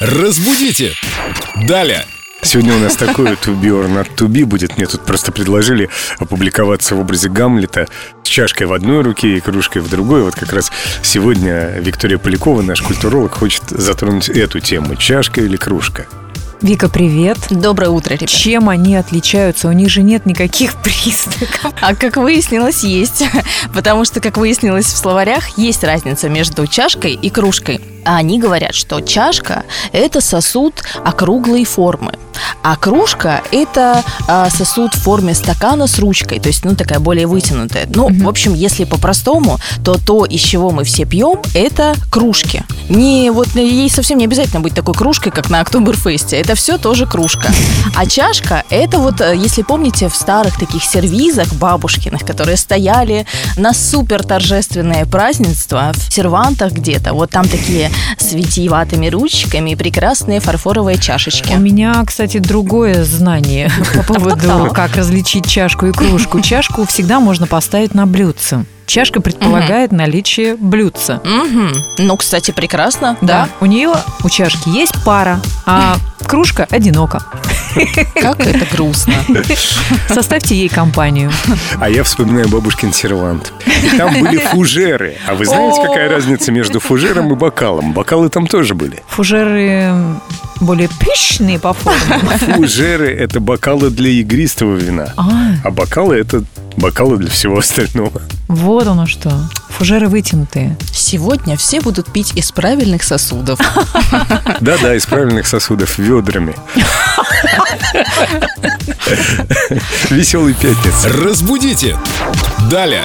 Разбудите! Далее! Сегодня у нас такой to be or not to be будет. Мне тут просто предложили опубликоваться в образе Гамлета с чашкой в одной руке и кружкой в другой. Вот как раз сегодня Виктория Полякова, наш культуролог, хочет затронуть эту тему. Чашка или кружка? Вика, привет. Доброе утро, ребят. Чем они отличаются? У них же нет никаких признаков. А как выяснилось, есть. Потому что, как выяснилось в словарях, есть разница между чашкой и кружкой. А они говорят, что чашка – это сосуд округлой формы, а кружка – это а, сосуд в форме стакана с ручкой, то есть, ну, такая более вытянутая. Ну, в общем, если по-простому, то то, из чего мы все пьем, это кружки. Не, вот ей совсем не обязательно быть такой кружкой, как на Октоберфесте. Это все тоже кружка. А чашка – это вот, э, если помните, в старых таких сервизах бабушкиных, которые стояли на супер торжественное празднество в сервантах где-то, вот там такие с витиеватыми ручками и прекрасные фарфоровые чашечки. У меня, кстати, другое знание по поводу, как различить чашку и кружку. Чашку всегда можно поставить на блюдце. Чашка предполагает наличие блюдца. Мгм. Ну, кстати, прекрасно, Да. да. У нее, у чашки есть пара, а кружка одинока. Как это грустно. Составьте ей компанию. А я вспоминаю бабушкин сервант. И там были фужеры. А вы знаете, какая разница между фужером и бокалом? Бокалы там тоже были. Фужеры более пышные по форме. Фужеры – это бокалы для игристого вина. А, А бокалы – это бокалы для всего остального. вот оно что. Фужеры вытянутые. Сегодня все будут пить из правильных сосудов. Да-да, из правильных сосудов, ведрами. Веселый пятница. Разбудите! Далее!